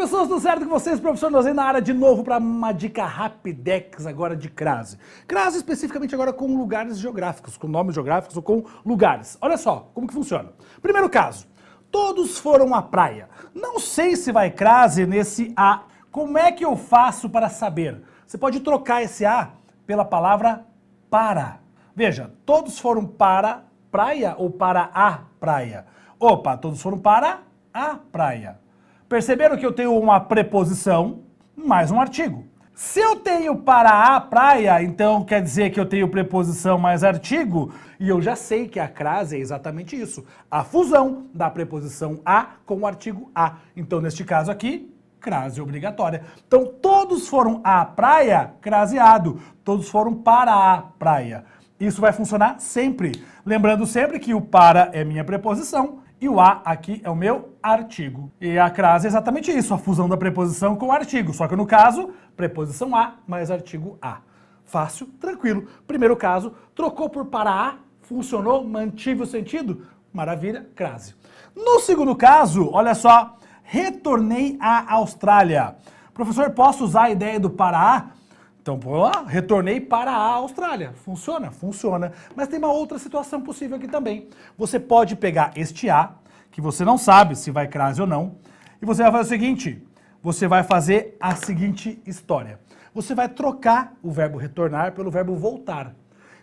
pessoas, tudo certo com vocês? Professor Nozei na área de novo para uma dica rapidex agora de crase. Crase especificamente agora com lugares geográficos, com nomes geográficos ou com lugares. Olha só como que funciona. Primeiro caso, todos foram à praia. Não sei se vai crase nesse A. Como é que eu faço para saber? Você pode trocar esse A pela palavra para. Veja, todos foram para praia ou para a praia? Opa, todos foram para a praia. Perceberam que eu tenho uma preposição mais um artigo. Se eu tenho para a praia, então quer dizer que eu tenho preposição mais artigo, e eu já sei que a crase é exatamente isso, a fusão da preposição a com o artigo a. Então, neste caso aqui, crase obrigatória. Então, todos foram à praia, craseado. Todos foram para a praia. Isso vai funcionar sempre. Lembrando sempre que o para é minha preposição e o a aqui é o meu artigo. E a crase é exatamente isso, a fusão da preposição com o artigo. Só que no caso, preposição a mais artigo a. Fácil, tranquilo. Primeiro caso, trocou por para a, funcionou, mantive o sentido. Maravilha, crase. No segundo caso, olha só, retornei à Austrália. Professor, posso usar a ideia do para a? Então, por lá, retornei para a Austrália. Funciona? Funciona. Mas tem uma outra situação possível aqui também. Você pode pegar este A, que você não sabe se vai crase ou não, e você vai fazer o seguinte: você vai fazer a seguinte história. Você vai trocar o verbo retornar pelo verbo voltar.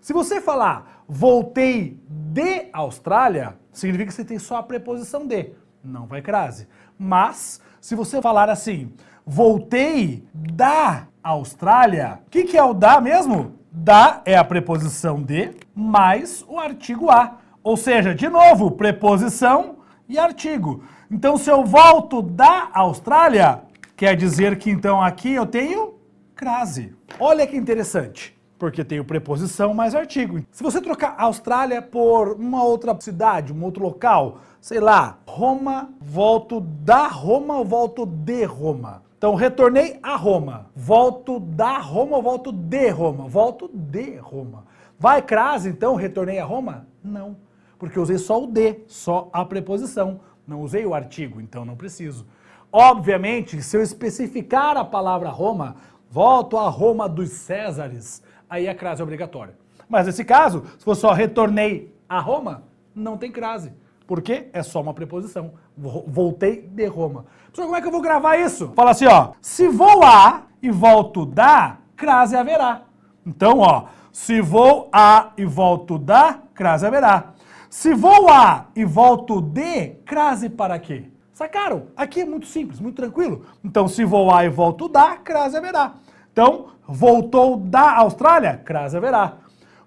Se você falar voltei de Austrália, significa que você tem só a preposição de. Não vai crase. Mas, se você falar assim, voltei da Austrália. O que, que é o da mesmo? Da é a preposição de mais o artigo a. Ou seja, de novo, preposição e artigo. Então, se eu volto da Austrália, quer dizer que então aqui eu tenho crase. Olha que interessante, porque tenho preposição mais artigo. Se você trocar Austrália por uma outra cidade, um outro local, sei lá, Roma, volto da Roma ou volto de Roma? Então, retornei a Roma. Volto da Roma ou volto de Roma? Volto de Roma. Vai crase, então, retornei a Roma? Não, porque usei só o de, só a preposição. Não usei o artigo, então não preciso. Obviamente, se eu especificar a palavra Roma, volto a Roma dos Césares, aí a crase é obrigatória. Mas nesse caso, se for só retornei a Roma, não tem crase. Porque é só uma preposição. Voltei de Roma. Professor, como é que eu vou gravar isso? Fala assim, ó. Se vou a e volto da, crase haverá. Então, ó. Se vou a e volto da, crase haverá. Se vou a e volto de, crase para quê? Sacaram? Aqui é muito simples, muito tranquilo. Então, se vou a e volto da, crase haverá. Então, voltou da Austrália, crase haverá.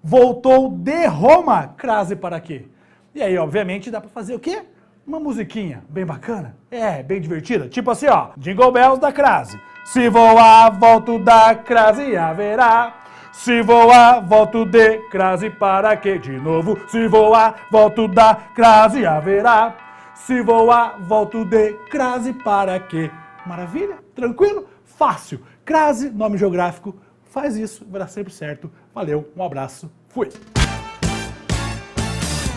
Voltou de Roma, crase para quê? E aí, obviamente, dá para fazer o quê? Uma musiquinha bem bacana. É, bem divertida. Tipo assim, ó. Jingle Bells da crase. Se voar, volto da crase haverá. Se voar, volto de crase para quê? De novo. Se voar, volto da crase haverá. Se voar, volto de crase para quê? Maravilha? Tranquilo? Fácil. Crase, nome geográfico. Faz isso, vai dar sempre certo. Valeu, um abraço, fui!